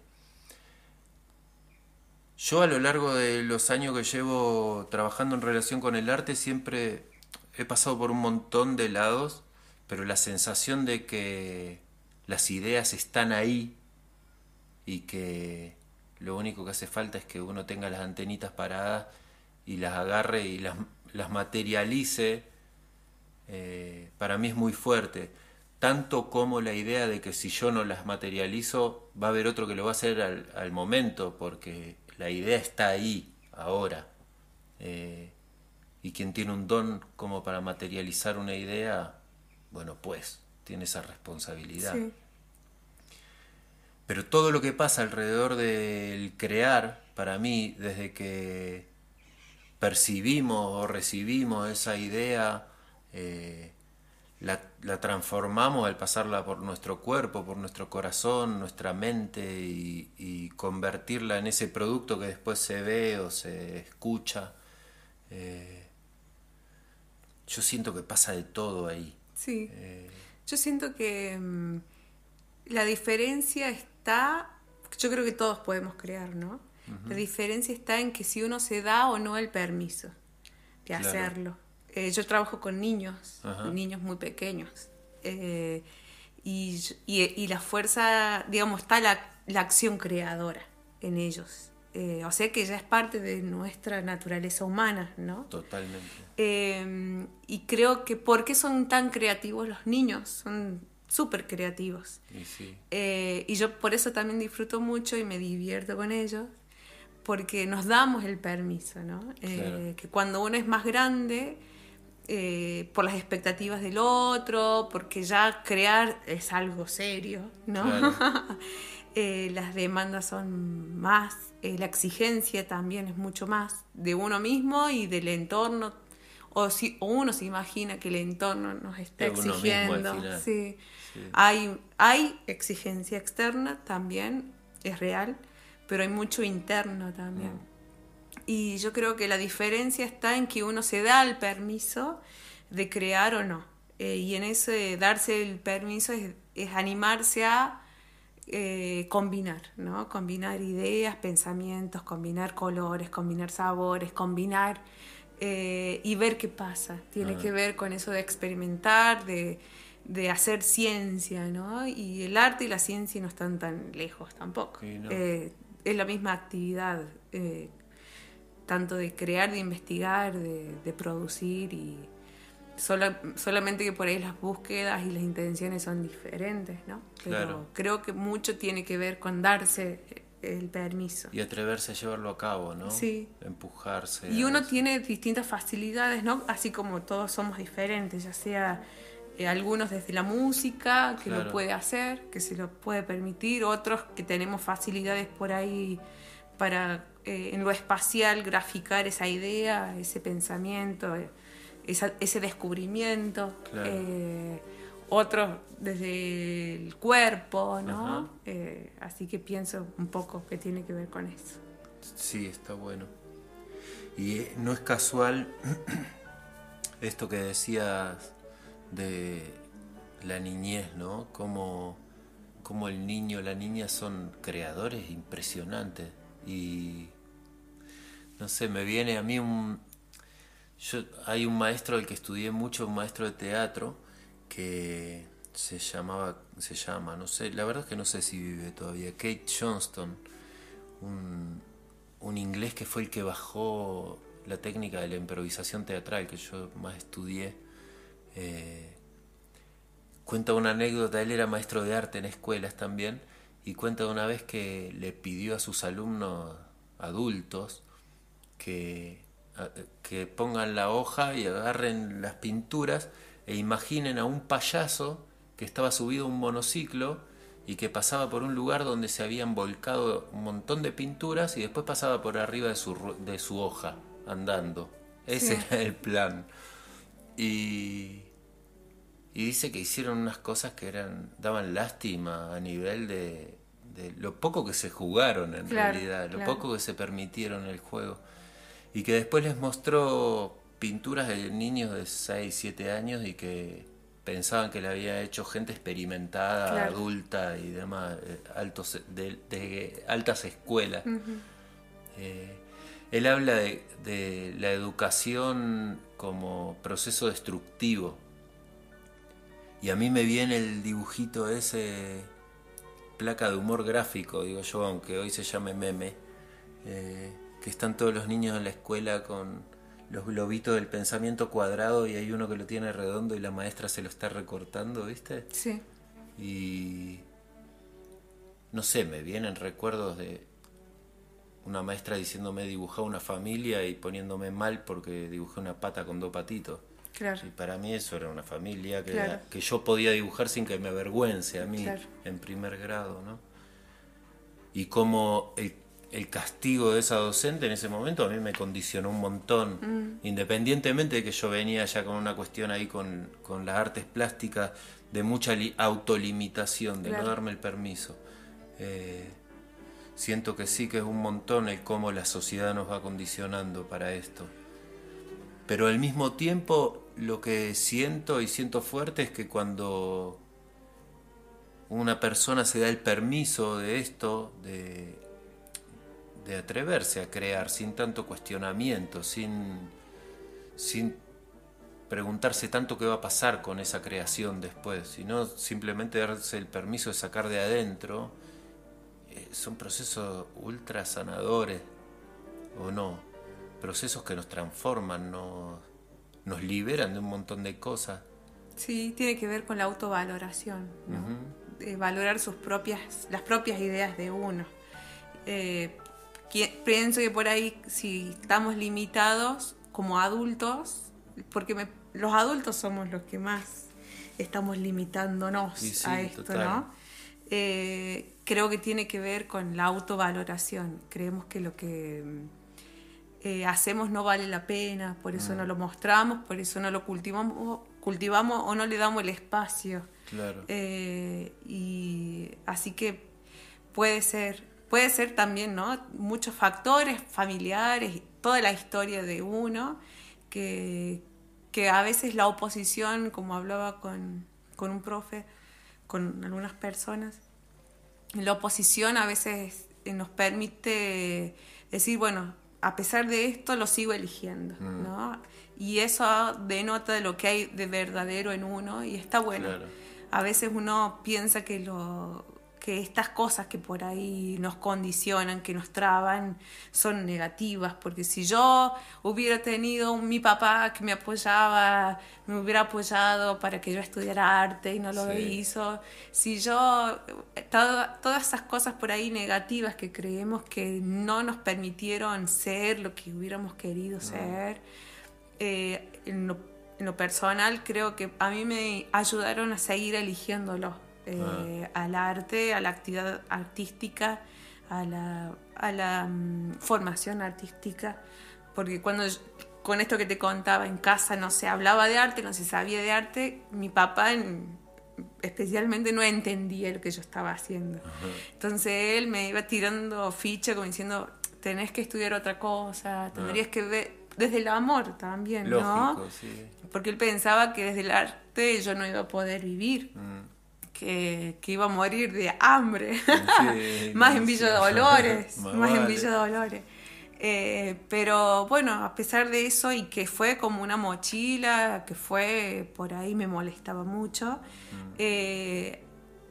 Yo a lo largo de los años que llevo trabajando en relación con el arte siempre he pasado por un montón de lados, pero la sensación de que las ideas están ahí y que lo único que hace falta es que uno tenga las antenitas paradas y las agarre y las, materialice, eh, para mí es muy fuerte. Tanto como la idea de que si yo no las materializo, va a haber otro que lo va a hacer al, al momento, porque la idea está ahí, ahora. Eh, y quien tiene un don como para materializar una idea, bueno, pues tiene esa responsabilidad. Sí. Pero todo lo que pasa alrededor del crear, para mí, desde que percibimos o recibimos esa idea, eh, la, la transformamos al pasarla por nuestro cuerpo, por nuestro corazón, nuestra mente y, y convertirla en ese producto que después se ve o se escucha. Eh, yo siento que pasa de todo ahí. Sí. Eh, Yo siento que mm, la diferencia está, yo creo que todos podemos crear, ¿no? La diferencia está en que si uno se da o no el permiso de Claro. hacerlo. Eh, yo trabajo con niños, Ajá. niños muy pequeños. Eh, y, y- y la fuerza, digamos, está la, la acción creadora en ellos. Eh, o sea que ya es parte de nuestra naturaleza humana, ¿no? totalmente. Eh, y creo que ¿por qué son tan creativos los niños? Son súper creativos. Y sí. Eh, y yo por eso también disfruto mucho y me divierto con ellos, porque nos damos el permiso, ¿no? Eh, Claro. Que cuando uno es más grande, eh, por las expectativas del otro, porque ya crear es algo serio, ¿no? Claro. Eh, las demandas son más, eh, la exigencia también es mucho más de uno mismo y del entorno. O, si, o uno se imagina que el entorno nos está exigiendo. Sí. Sí. Hay, hay exigencia externa también, es real, pero hay mucho interno también. Y yo creo que la diferencia está en que uno se da el permiso de crear o no. Eh, y en ese darse el permiso es, es animarse a eh, combinar, ¿no? Combinar ideas, pensamientos, combinar colores, combinar sabores, combinar eh, y ver qué pasa. Tiene Ah. que ver con eso de experimentar, de, de hacer ciencia, ¿no? Y el arte y la ciencia no están tan lejos tampoco. Sí, no. Eh, es la misma actividad, tanto de crear, de investigar, de, de producir y sola- solamente que por ahí las búsquedas y las intenciones son diferentes, ¿no? Pero Claro. creo que mucho tiene que ver con darse el permiso. Y atreverse a llevarlo a cabo, ¿no? Sí. Empujarse. Y uno eso. tiene distintas facilidades, ¿no? Así como todos somos diferentes, ya sea eh, algunos desde la música, que Claro. lo puede hacer, que se lo puede permitir, otros que tenemos facilidades por ahí para eh, en lo espacial graficar esa idea, ese pensamiento, eh, esa- ese descubrimiento. Claro. Eh, otros desde el cuerpo, ¿no? Así que pienso un poco que tiene que ver con eso. Sí, está bueno. Y no es casual esto que decías de la niñez, ¿no? Como, como el niño, la niña son creadores impresionantes. Y no sé, me viene a mí un. Yo, hay un maestro al que estudié mucho, un maestro de teatro, que se llamaba, se llama, no sé, la verdad es que no sé si vive todavía, Kate Johnston, un, un inglés que fue el que bajó la técnica de la improvisación teatral que yo más estudié. Eh, cuenta una anécdota, él era maestro de arte en escuelas también, y cuenta una vez que le pidió a sus alumnos adultos que, pongan la hoja y agarren las pinturas e imaginen a un payaso que estaba subido a un monociclo y que pasaba por un lugar donde se habían volcado un montón de pinturas y después pasaba por arriba de su, de su hoja andando. Ese Sí. era el plan. Y, y dice que hicieron unas cosas que eran daban lástima a nivel de, de lo poco que se jugaron en Claro, realidad, lo claro. poco que se permitieron el juego. Y que después les mostró pinturas de niños de 6, 7 años y que pensaban que le había hecho gente experimentada, Claro. adulta y demás, eh, altos, de, de altas escuelas. Eh, él habla de, de la educación como proceso destructivo. Y a mí me viene el dibujito ese, placa de humor gráfico, digo yo, aunque hoy se llame meme, eh, que están todos los niños en la escuela con los globitos del pensamiento cuadrado y hay uno que lo tiene redondo y la maestra se lo está recortando, ¿viste? Sí. Y no sé, me vienen recuerdos de una maestra diciéndome dibujar una familia y poniéndome mal porque dibujé una pata con dos patitos. Claro. Y para mí eso era una familia que, Claro. que yo podía dibujar sin que me avergüence a mí Claro. en primer grado, ¿no? Y como el, el castigo de esa docente en ese momento a mí me condicionó un montón, Mm. independientemente de que yo venía ya con una cuestión ahí con, con las artes plásticas de mucha li- autolimitación, de Claro. no darme el permiso. Eh, siento que sí que es un montón el cómo la sociedad nos va condicionando para esto. Pero al mismo tiempo lo que siento y siento fuerte es que cuando una persona se da el permiso de esto, de, de atreverse a crear sin tanto cuestionamiento, sin, sin preguntarse tanto qué va a pasar con esa creación después, sino simplemente darse el permiso de sacar de adentro, eh, son procesos ultra sanadores, o no, procesos que nos transforman, nos, nos liberan de un montón de cosas. Sí, tiene que ver con la autovaloración, ¿no? De valorar sus propias, las propias ideas de uno. Eh, pienso que por ahí, si estamos limitados como adultos, porque me- los adultos somos los que más estamos limitándonos sí, a esto, total. ¿no? Eh, creo que tiene que ver con la autovaloración. Creemos que lo que mm, eh, hacemos no vale la pena, por eso no lo mostramos, por eso no lo cultivamos, cultivamos o no le damos el espacio. Claro. Eh, y así que puede ser, puede ser también, ¿no? Muchos factores familiares, toda la historia de uno, que, que a veces la oposición, como hablaba con, con un profe, con algunas personas, la oposición a veces nos permite decir, bueno, a pesar de esto lo sigo eligiendo, ¿no? Y eso denota lo que hay de verdadero en uno y está bueno. Claro. A veces uno piensa que lo que estas cosas que por ahí nos condicionan, que nos traban, son negativas, porque si yo hubiera tenido mi papá que me apoyaba, me hubiera apoyado para que yo estudiara arte y no lo Sí. hizo, si yo, todo- todas esas cosas por ahí negativas que creemos que no nos permitieron ser lo que hubiéramos querido ser, eh, en, lo, en lo personal creo que a mí me ayudaron a seguir eligiéndolo, eh, al arte, a la actividad artística, a la, a la mm, formación artística, porque cuando yo- con esto que te contaba en casa no se hablaba de arte, no se sabía de arte, mi papá en- especialmente no entendía lo que yo estaba haciendo. Entonces él me iba tirando ficha como diciendo, tenés que estudiar otra cosa, tendrías que ver desde el amor también, ¿no? Sí. Porque él pensaba que desde el arte yo no iba a poder vivir, Mm. Que, que iba a morir de hambre. Sí, más no, en sí. Dolores, Más más en vale. Villa Dolores. Eh, pero bueno, a pesar de eso y que fue como una mochila, que fue por ahí me molestaba mucho, Mm. eh,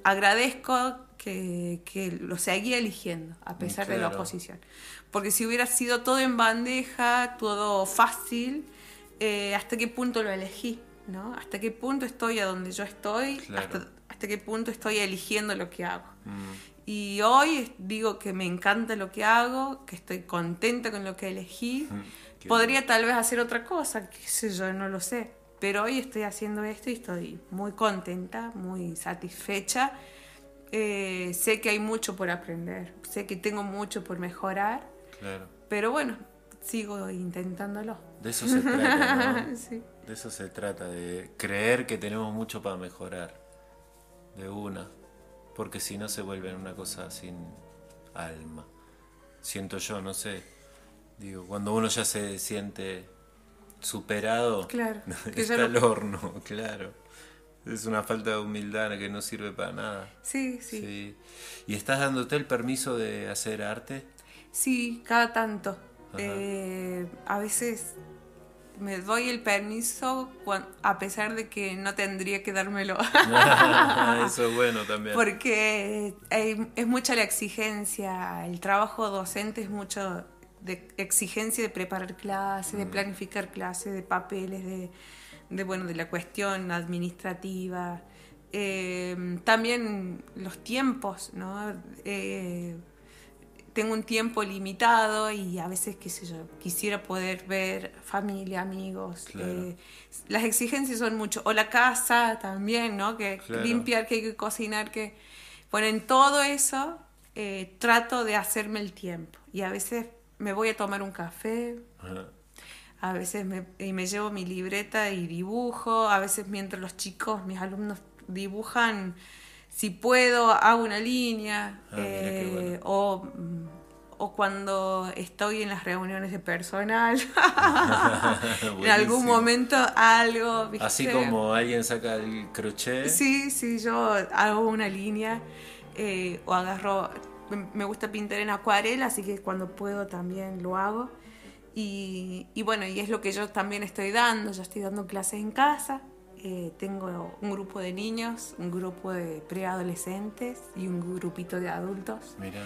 agradezco que, que lo seguía eligiendo a pesar de la Claro. oposición. Porque si hubiera sido todo en bandeja, todo fácil, eh, ¿hasta qué punto lo elegí? ¿no? ¿Hasta qué punto estoy a donde yo estoy? Claro. ¿Hasta, hasta qué punto estoy eligiendo lo que hago? Mm. Y hoy digo que me encanta lo que hago, que estoy contenta con lo que elegí. qué Podría tal vez hacer otra cosa, qué sé yo, no lo sé. Pero hoy estoy haciendo esto y estoy muy contenta, muy satisfecha. Eh, sé que hay mucho por aprender, sé que tengo mucho por mejorar, Claro. pero bueno, sigo intentándolo. De eso se trata, ¿no? Sí. De eso se trata, de creer que tenemos mucho para mejorar. De una. Porque si no se vuelve una cosa sin alma. Siento yo, no sé. Digo, cuando uno ya se siente superado, Claro, que está lo- horno, claro. Es una falta de humildad que no sirve para nada. Sí, sí, sí, Sí. ¿Y estás dándote el permiso de hacer arte? cada tanto. Eh, a veces me doy el permiso a pesar de que no tendría que dármelo. Eso es bueno también. Porque hay- es mucha la exigencia, el trabajo docente es mucho de exigencia de preparar clases, de planificar clases, de papeles, de, de, bueno, de la cuestión administrativa. Eh, también los tiempos, ¿no? Eh, tengo un tiempo limitado y a veces, qué sé yo, quisiera poder ver familia, amigos. Claro. eh, las exigencias son mucho. O la casa también, ¿no? Que Claro. limpiar, que hay que cocinar, que... Bueno, en todo eso eh, trato de hacerme el tiempo. Y a veces me voy a tomar un café, Ajá. a veces me, y me llevo mi libreta y dibujo, a veces mientras los chicos, mis alumnos dibujan, si puedo, hago una línea, Ah, eh, bueno. o, mm, o cuando estoy en las reuniones de personal, en algún momento algo. ¿viste? Así como alguien saca el crochet. Sí, sí, yo hago una línea eh, o agarro, me- me gusta pintar en acuarela, así que cuando puedo también lo hago. Y, y bueno, y es lo que yo también estoy dando, yo estoy dando clases en casa, eh, tengo un grupo de niños, un grupo de preadolescentes y un grupito de adultos. Mira.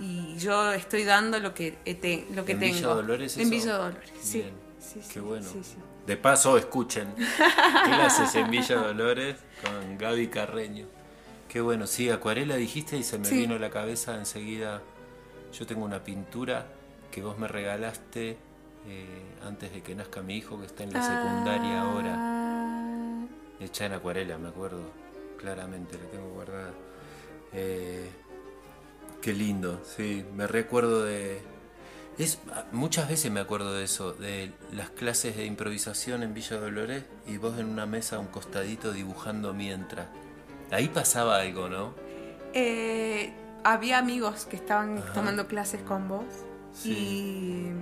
Y yo estoy dando lo que, eh, te- lo que ¿En tengo. Villa Dolores En eso? Villa Dolores, sí. Bien. Sí, sí, Qué bueno. sí. De paso, escuchen. Clases en Villa Dolores con Gaby Carreño. Qué bueno, sí, acuarela dijiste y se me vino a la cabeza enseguida. Yo tengo una pintura que vos me regalaste eh, antes de que nazca mi hijo, que está en la secundaria ahora. Hecha en acuarela, me acuerdo. Claramente, la tengo guardada. Eh, qué lindo, sí. Me recuerdo de. Es, muchas veces me acuerdo de eso, de las clases de improvisación en Villa Dolores y vos en una mesa a un costadito dibujando mientras. Ahí pasaba algo, ¿no? Eh, había amigos que estaban tomando clases con vos. Sí. Y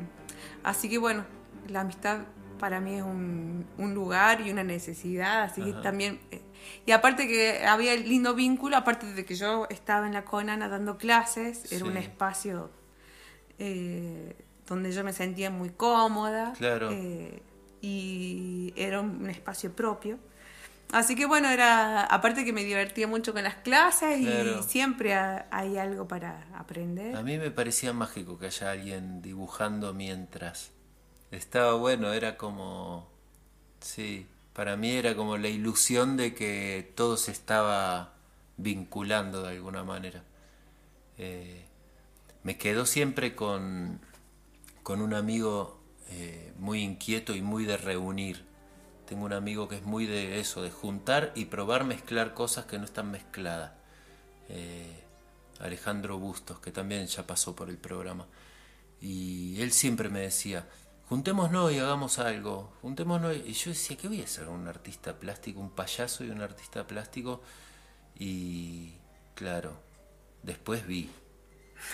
así que bueno, la amistad para mí es un, un lugar y una necesidad, así que también... eh, y aparte que había el lindo vínculo, aparte de que yo estaba en la Conana dando clases, era un espacio eh, donde yo me sentía muy cómoda. Claro. eh, y era un, un espacio propio. Así que bueno, era aparte que me divertía mucho con las clases Claro. y siempre ha- hay algo para aprender. A mí me parecía mágico que haya alguien dibujando mientras. Estaba bueno, era como... Sí, para mí era como la ilusión de que todo se estaba vinculando de alguna manera. Eh, me quedo siempre con, con un amigo eh, muy inquieto y muy de reunir. Tengo un amigo que es muy de eso, de juntar y probar mezclar cosas que no están mezcladas. Eh, Alejandro Bustos, que también ya pasó por el programa. Y él siempre me decía, juntémonos y hagamos algo, juntémonos. Y yo decía, ¿qué voy a hacer? ¿Un artista plástico, un payaso y un artista plástico? Y claro, después vi.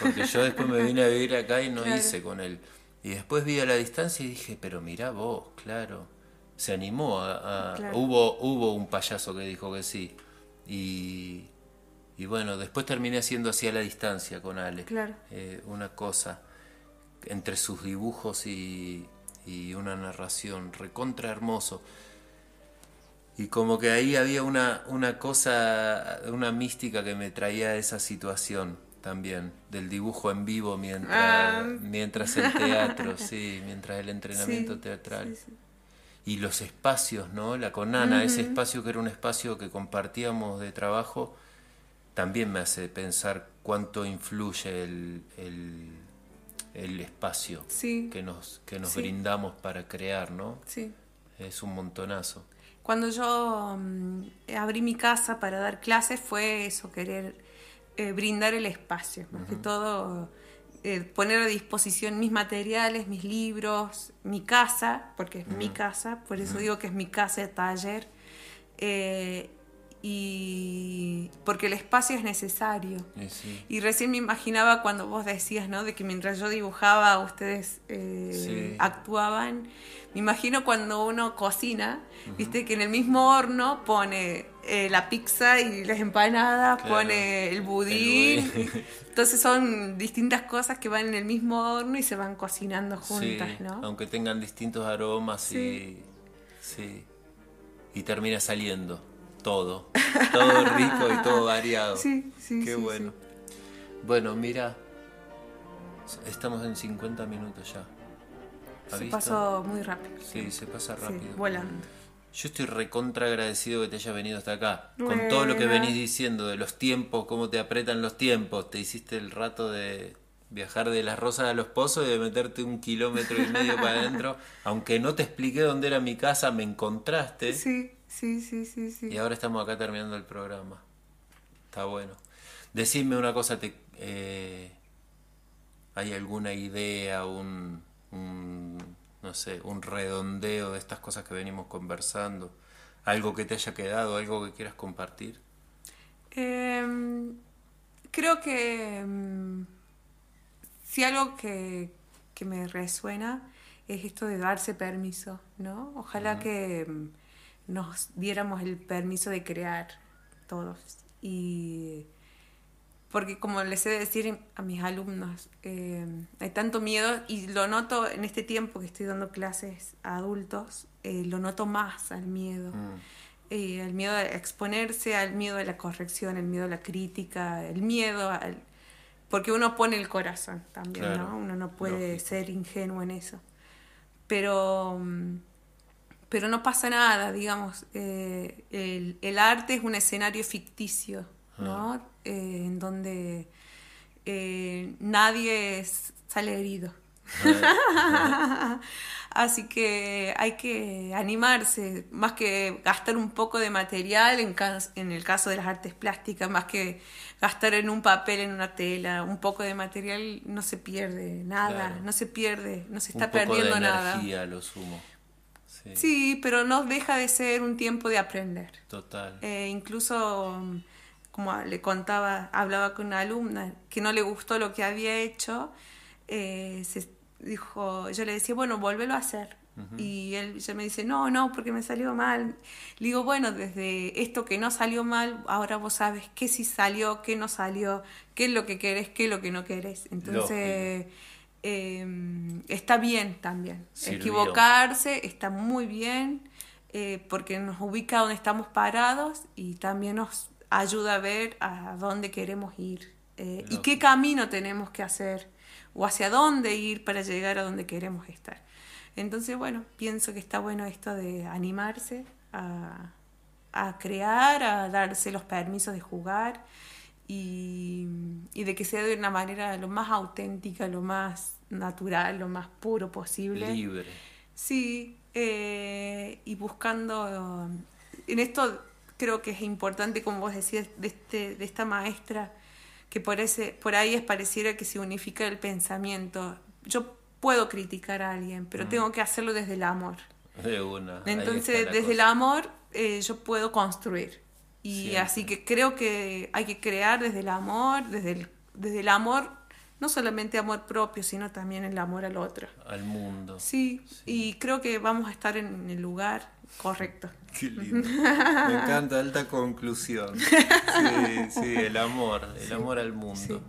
Porque yo después me vine a vivir acá y no Claro. hice con él. Y después vi a la distancia y dije, pero mirá vos, claro. Se animó a... a- Claro. hubo, hubo un payaso que dijo que sí. Y, y bueno, después terminé haciendo así a la distancia con Ale. Claro. Eh, una cosa entre sus dibujos y, y una narración recontra hermoso. Y como que ahí había una, una cosa, una mística que me traía a esa situación también, del dibujo en vivo mientras, Ah. mientras el teatro, sí, mientras el entrenamiento Sí, teatral. sí, sí. Y los espacios, ¿no? La Conana, ese espacio que era un espacio que compartíamos de trabajo, también me hace pensar cuánto influye el, el, el espacio Sí. que nos, que nos Sí. brindamos para crear, ¿no? Sí. Es un montonazo. Cuando yo mm, abrí mi casa para dar clases fue eso, querer eh, brindar el espacio, más que todo eh, poner a disposición mis materiales, mis libros, mi casa, porque es mi casa, por eso digo que es mi casa de taller, eh, y porque el espacio es necesario. Y sí. Y recién me imaginaba cuando vos decías, ¿no? De que mientras yo dibujaba, ustedes eh, Sí. actuaban. Me imagino cuando uno cocina, viste que en el mismo horno pone eh, la pizza y las empanadas, Claro. pone el budín. El budín. Entonces son distintas cosas que van en el mismo horno y se van cocinando juntas, Sí, ¿no? aunque tengan distintos aromas Sí. y sí. Y termina saliendo todo, todo rico y todo variado. Sí, sí, Qué sí, bueno. Bueno, mira, estamos en 50 minutos ya. ¿Ha Se visto? pasó muy rápido. Sí, se pasa Sí, rápido. volando. Yo estoy recontra agradecido que te hayas venido hasta acá. Con todo lo que venís diciendo de los tiempos, cómo te apretan los tiempos. Te hiciste el rato de viajar de las rosas a los pozos y de meterte un kilómetro y medio para adentro. Aunque no te expliqué dónde era mi casa, me encontraste. Sí, sí, sí, sí, sí. Y ahora estamos acá terminando el programa. Está bueno. Decime una cosa, te, eh, hay alguna idea, un, un, no sé, un redondeo de estas cosas que venimos conversando, algo que te haya quedado, algo que quieras compartir. Em, creo que mm, si algo que, que me resuena es esto de darse permiso, ¿no? Ojalá que mm, nos diéramos el permiso de crear todos. Y porque como les he de decir a mis alumnos, eh, hay tanto miedo y lo noto en este tiempo que estoy dando clases a adultos, eh, lo noto más al miedo. Eh, el miedo a exponerse, al miedo a la corrección, el miedo a la crítica, el miedo al... Porque uno pone el corazón también, Claro, ¿no? Uno no puede lógico. ser ingenuo en eso. Pero, mm, pero no pasa nada, digamos. eh, el, el arte es un escenario ficticio, ¿no? Eh, en donde eh, nadie es- sale herido. Así que hay que animarse, más que gastar un poco de material en, cas- en el caso de las artes plásticas, más que gastar en un papel, en una tela, un poco de material no se pierde nada, Claro. no se pierde, no se Un está poco perdiendo de nada. energía, a lo sumo. Sí, Sí, pero no deja de ser un tiempo de aprender. total. Eh, incluso, mm, como le contaba, hablaba con una alumna que no le gustó lo que había hecho, eh, se dijo, yo le decía, bueno, vuélvelo a hacer. Y él ya me dice, no, no, porque me salió mal. Le digo, bueno, desde esto que no salió mal, ahora vos sabes qué sí salió, qué no salió, qué es lo que querés, qué es lo que no querés. Entonces, eh, está bien también. Sirvió. Equivocarse está muy bien eh, porque nos ubica donde estamos parados y también nos ayuda a ver a dónde queremos ir eh, y qué camino tenemos que hacer o hacia dónde ir para llegar a donde queremos estar. Entonces, bueno, pienso que está bueno esto de animarse a, a crear, a darse los permisos de jugar y, y de que sea de una manera lo más auténtica, lo más natural, lo más puro posible. Libre. Sí, eh, y buscando, en esto creo que es importante, como vos decías, de, este, de esta maestra, que por, ese, por ahí es pareciera que se unifica el pensamiento. Yo puedo criticar a alguien, pero tengo que hacerlo desde el amor. De una. Entonces, desde el cosa. amor eh, yo puedo construir. Y Siempre. así que creo que hay que crear desde el amor, desde el, desde el amor, no solamente amor propio, sino también el amor al otro. Al mundo. Sí, y creo que vamos a estar en el lugar correcto. Qué lindo. Me encanta, alta conclusión. Sí, sí, el amor, el amor al mundo.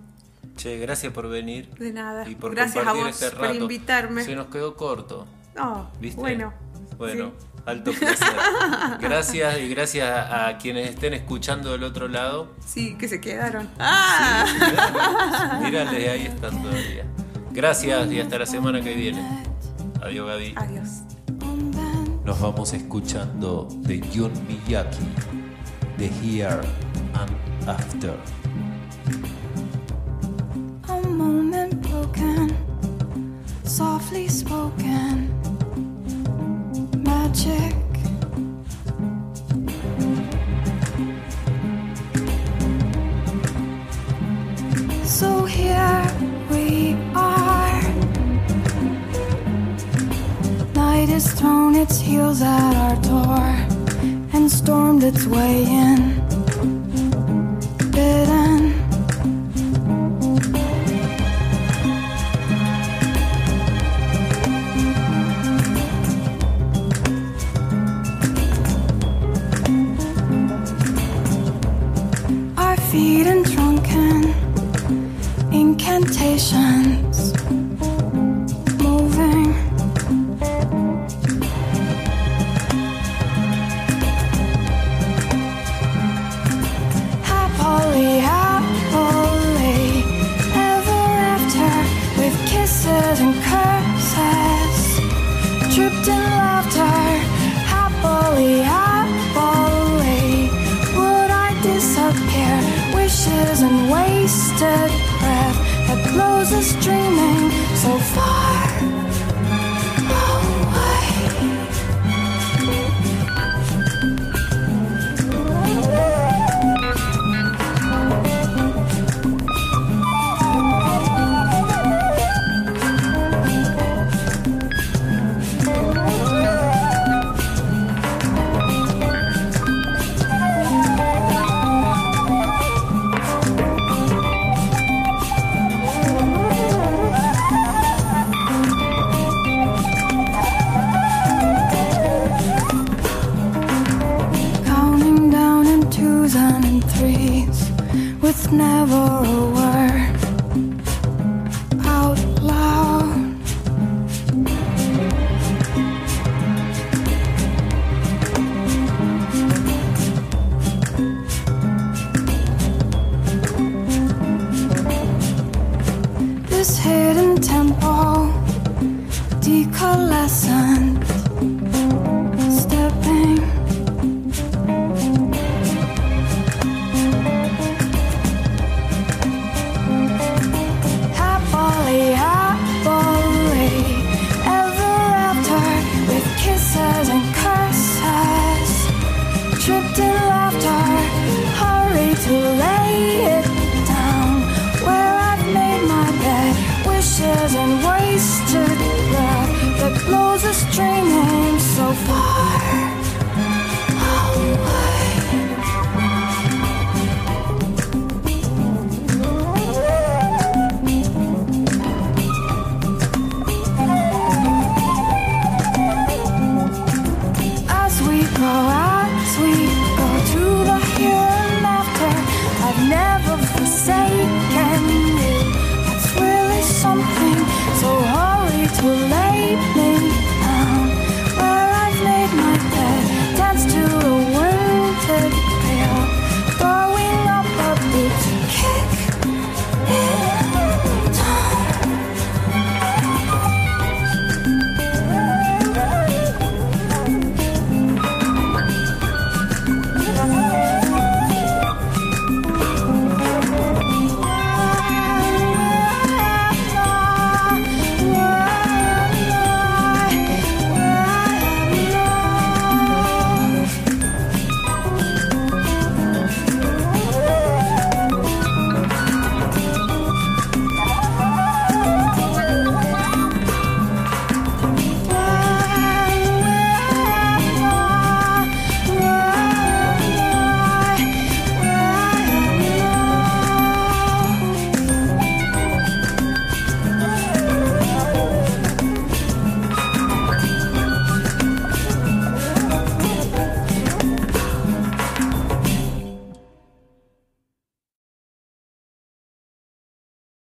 Che, gracias por venir. De nada. Y por Gracias a vos este por rato. invitarme. Se nos quedó corto, Oh, ¿viste? bueno. Bueno. Alto placer. Gracias y gracias a, quienes estén escuchando del otro lado. Sí, que se quedaron. ¡Ah! Mírale, ahí están todavía. Gracias y hasta la semana que viene. Adiós, Gaby. Adiós. Nos vamos escuchando de Jun Miyaki, The Here and After. A moment broken, softly spoken, magic. So here we are. Night has thrown its heels at our door and stormed its way in. Wasted breath that blows us dreaming so far